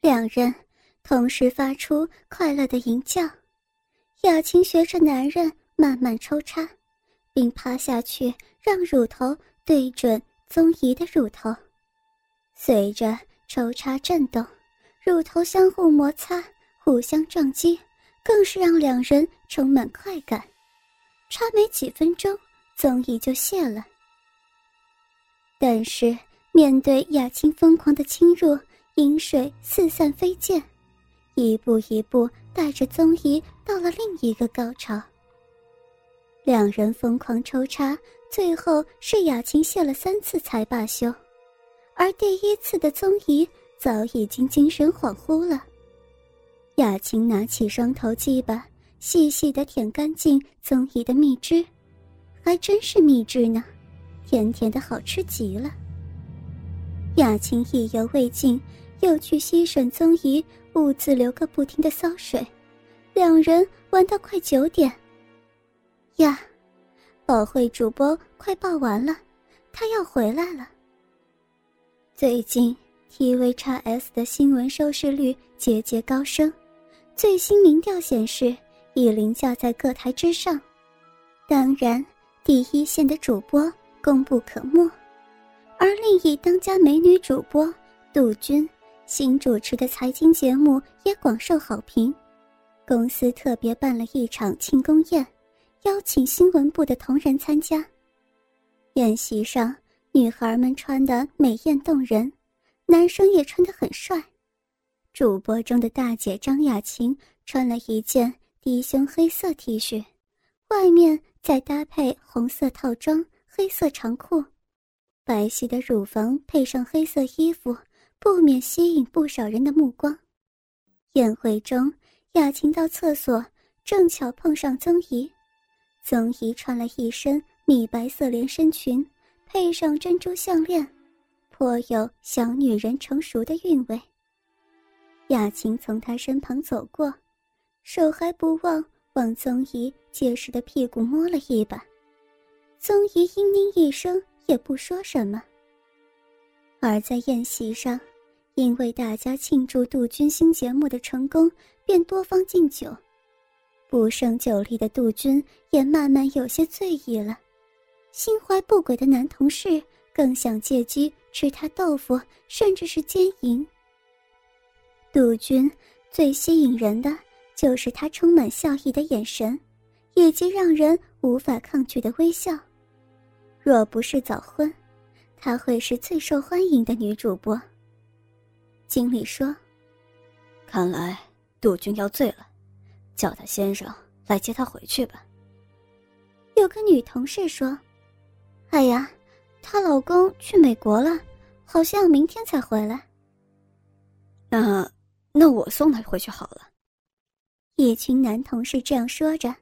两人同时发出快乐的吟叫。雅琴学着男人慢慢抽插，并趴下去，让乳头对准宗仪的乳头。随着抽插震动，乳头相互摩擦，互相撞击，更是让两人充满快感。差没几分钟，宗仪就泄了。但是面对雅琴疯狂的侵入，饮水四散飞溅，一步一步带着宗仪到了另一个高潮。两人疯狂抽插，最后是雅琴泄了三次才罢休，而第一次的宗仪早已经精神恍惚了。雅琴拿起双头鸡巴，细细的舔干净宗仪的蜜汁，还真是蜜汁呢。甜甜的好吃极了。雅琴意犹未尽，又去吸吮宗仪兀自流个不停的骚水，两人玩到快九点。呀，宝慧主播快报完了，他要回来了。最近 TV 叉 S 的新闻收视率节节高升，最新民调显示已凌驾在各台之上。当然，第一线的主播。功不可没，而另一当家美女主播杜鹃新主持的财经节目也广受好评。公司特别办了一场庆功宴，邀请新闻部的同仁参加。宴席上，女孩们穿得美艳动人，男生也穿得很帅。主播中的大姐张雅琴穿了一件低胸黑色 T 恤，外面再搭配红色套装。黑色长裤，白皙的乳房配上黑色衣服，不免吸引不少人的目光。宴会中，雅琴到厕所，正巧碰上曾怡。曾怡穿了一身米白色连身裙，配上珍珠项链，颇有小女人成熟的韵味。雅琴从他身旁走过，手还不忘往曾怡结实的屁股摸了一把。宗仪嘤咛一声，也不说什么。而在宴席上，因为大家庆祝杜鹃新节目的成功，便多方敬酒。不胜酒力的杜鹃也慢慢有些醉意了，心怀不轨的男同事更想借机吃他豆腐，甚至是奸淫。杜鹃最吸引人的就是他充满笑意的眼神，以及让人无法抗拒的微笑。若不是早婚，她会是最受欢迎的女主播。经理说：“看来杜鹃要醉了，叫她先生来接她回去吧。”有个女同事说：“哎呀，她老公去美国了，好像明天才回来。”那那我送她回去好了。一群男同事这样说着，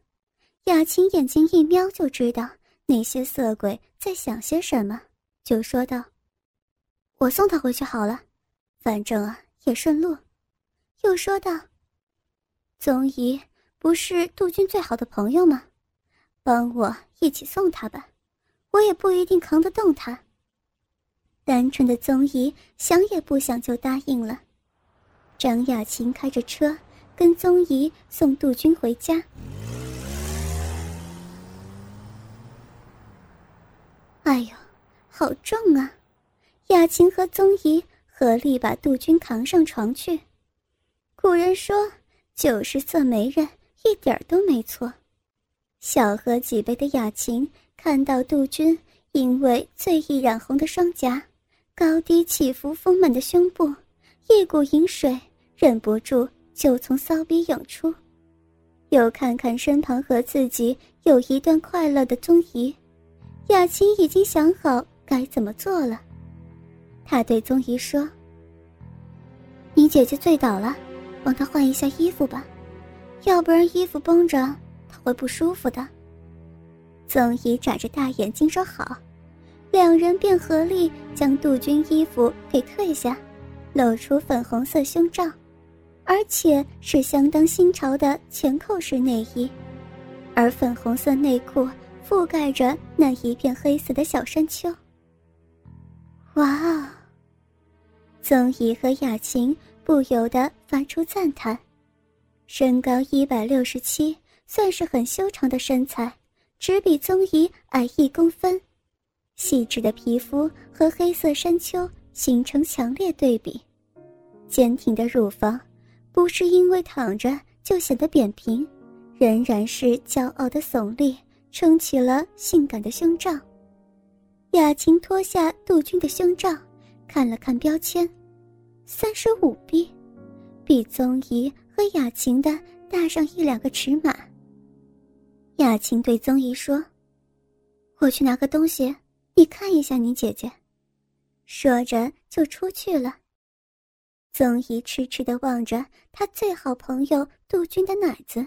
雅琴眼睛一瞄就知道。那些色鬼在想些什么，就说道：“我送他回去好了，反正啊也顺路。”又说道：“宗姨不是杜鹃最好的朋友吗？帮我一起送他吧，我也不一定扛得动他。”单纯的宗姨想也不想就答应了。张雅琴开着车跟宗姨送杜鹃回家。哎呦，好重啊！雅琴和宗姨合力把杜鹃扛上床去。古人说：“酒是色媒人”，一点都没错。小喝几杯的雅琴看到杜鹃因为醉意染红的双颊，高低起伏丰满的胸部，一股淫水忍不住就从骚逼涌出。又看看身旁和自己有一段快乐的宗仪。雅琴已经想好该怎么做了，她对宗仪说：“你姐姐醉倒了，帮她换一下衣服吧，要不然衣服绷着她会不舒服的。”宗仪眨着大眼睛说：“好。”两人便合力将杜鹃衣服给褪下，露出粉红色胸罩，而且是相当新潮的全扣式内衣，而粉红色内裤。覆盖着那一片黑色的小山丘。哇哦！宗仪和雅琴不由得发出赞叹。身高一百六十七，算是很修长的身材，只比宗仪矮一公分。细致的皮肤和黑色山丘形成强烈对比，坚挺的乳房，不是因为躺着就显得扁平，仍然是骄傲的耸立，撑起了性感的胸罩。雅琴脱下杜鹃的胸罩，看了看标签，三十五 B，比宗仪和雅琴的大上一两个尺码。雅琴对宗仪说：“我去拿个东西，你看一下你姐姐。”说着就出去了。宗仪痴痴地望着他最好朋友杜鹃的奶子，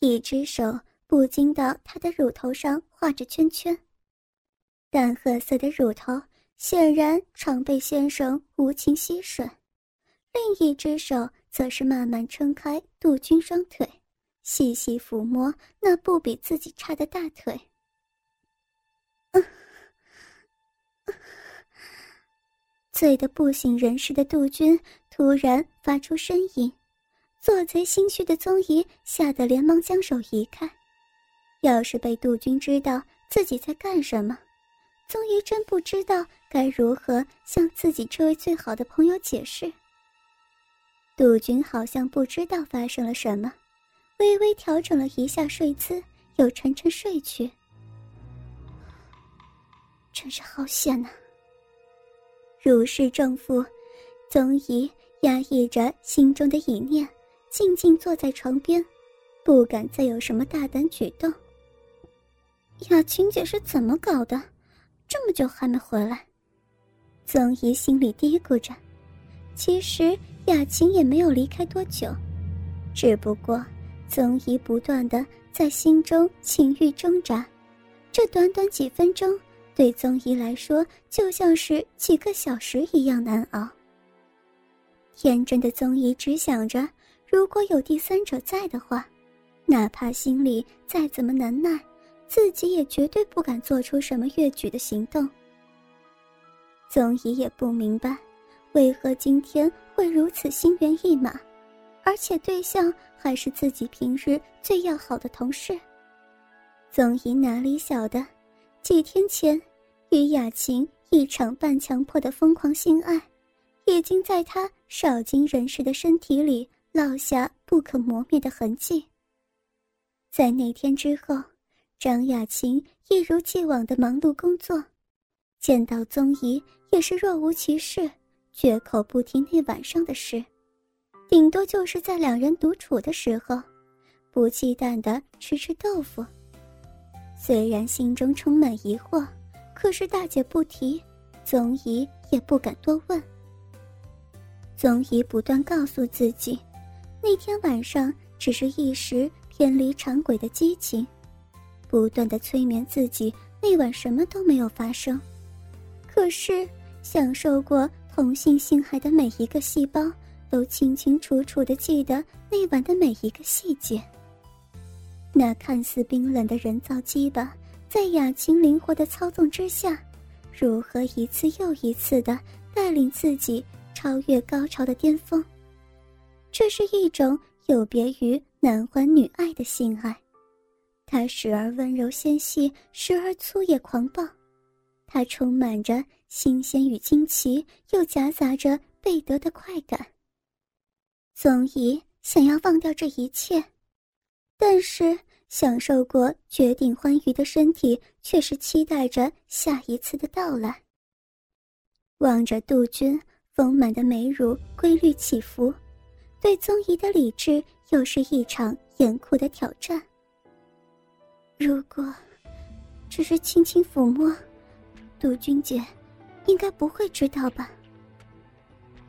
一只手不禁到她的乳头上画着圈圈。淡褐色的乳头显然常被先生无情吸吮，另一只手则是慢慢撑开杜鹃双腿，细细抚摸那不比自己差的大腿。醉得不省人事的杜鹃突然发出呻吟，做贼心虚的宗姨吓得连忙将手移开。要是被杜鹃知道自己在干什么，宗姨真不知道该如何向自己这位最好的朋友解释。杜鹃好像不知道发生了什么，微微调整了一下睡姿，又沉沉睡去。真是好险呐！如释重负，宗仪压抑着心中的疑念，静静坐在床边，不敢再有什么大胆举动。雅琴姐是怎么搞的？这么久还没回来，宗仪心里嘀咕着。其实雅琴也没有离开多久，只不过宗仪不断的在心中情欲挣扎，这短短几分钟对宗仪来说就像是几个小时一样难熬。天真的宗仪只想着，如果有第三者在的话，哪怕心里再怎么难耐。自己也绝对不敢做出什么越矩的行动。宗仪也不明白，为何今天会如此心猿意马，而且对象还是自己平日最要好的同事。宗姨哪里晓得，几天前与雅琴一场半强迫的疯狂性爱，已经在他少经人事的身体里烙下不可磨灭的痕迹。在那天之后。张雅琴一如既往的忙碌工作，见到宗姨也是若无其事，绝口不提那晚上的事，顶多就是在两人独处的时候，不忌惮的吃吃豆腐。虽然心中充满疑惑，可是大姐不提，宗姨也不敢多问。宗姨不断告诉自己，那天晚上只是一时偏离常轨的激情。不断的催眠自己，那晚什么都没有发生。可是，享受过同性性爱的每一个细胞，都清清楚楚的记得那晚的每一个细节。那看似冰冷的人造鸡巴，在雅琴灵活的操纵之下，如何一次又一次的带领自己超越高潮的巅峰？这是一种有别于男欢女爱的性爱。它时而温柔纤细，时而粗野狂暴，它充满着新鲜与惊奇，又夹杂着被得的快感。宗仪想要忘掉这一切，但是享受过绝顶欢愉的身体却是期待着下一次的到来。望着杜鹃丰满的美乳规律起伏，对宗仪的理智又是一场严酷的挑战。如果只是轻轻抚摸，杜君姐应该不会知道吧？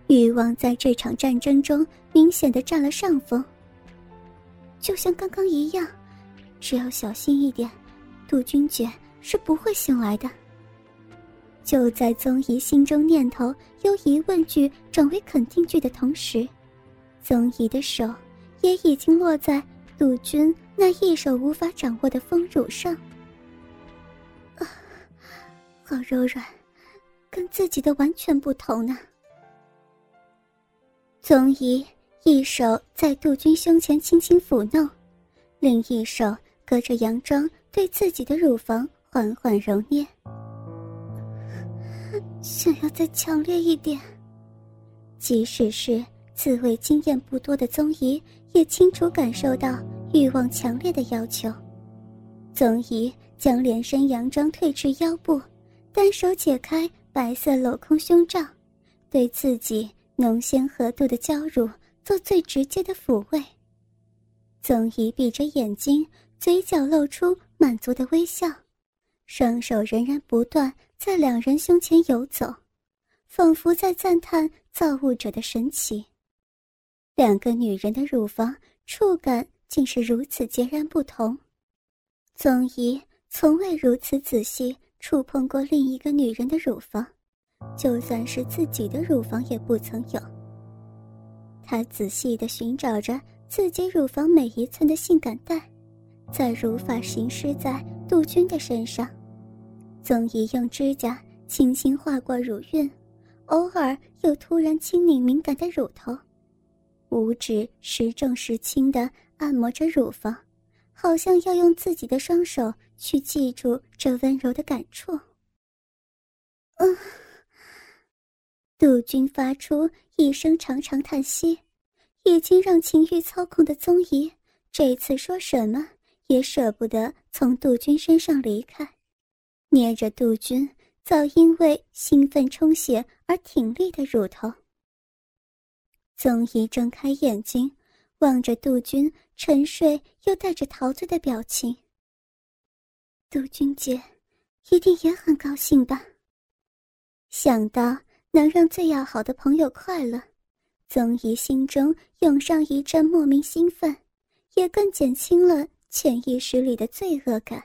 欲望在这场战争中明显的占了上风。就像刚刚一样，只要小心一点，杜君姐是不会醒来的。就在宗仪心中念头由疑问句转为肯定句的同时，宗仪的手也已经落在杜君。那一手无法掌握的丰乳上，啊，好柔软，跟自己的完全不同呢。宗仪一手在杜鹃胸前轻轻抚弄，另一手隔着洋装对自己的乳房缓缓揉捏，想要再强烈一点。即使是自慰经验不多的宗仪，也清楚感受到欲望强烈的要求。宗仪将连身洋装退至腰部，单手解开白色镂空胸罩，对自己浓鲜合度的娇乳做最直接的抚慰。宗仪闭着眼睛，嘴角露出满足的微笑，双手仍然不断在两人胸前游走，仿佛在赞叹造物者的神奇。两个女人的乳房触感竟是如此截然不同。宗仪从未如此仔细触碰过另一个女人的乳房，就算是自己的乳房也不曾有。他仔细地寻找着自己乳房每一寸的性感带，在如法行施在杜鹃的身上。宗仪用指甲轻轻划过乳晕，偶尔又突然轻拧敏感的乳头，五指时重时轻地按摩着乳房。好像要用自己的双手去记住这温柔的感触。嗯，杜鹃发出一声长长叹息，已经让情欲操控的宗姨这次说什么也舍不得从杜鹃身上离开，捏着杜鹃早因为兴奋充血而挺立的乳头。宗姨睁开眼睛。望着杜鹃沉睡又带着陶醉的表情，杜君姐一定也很高兴吧。想到能让最要好的朋友快乐，宗姨心中涌上一阵莫名兴奋，也更减轻了潜意识里的罪恶感。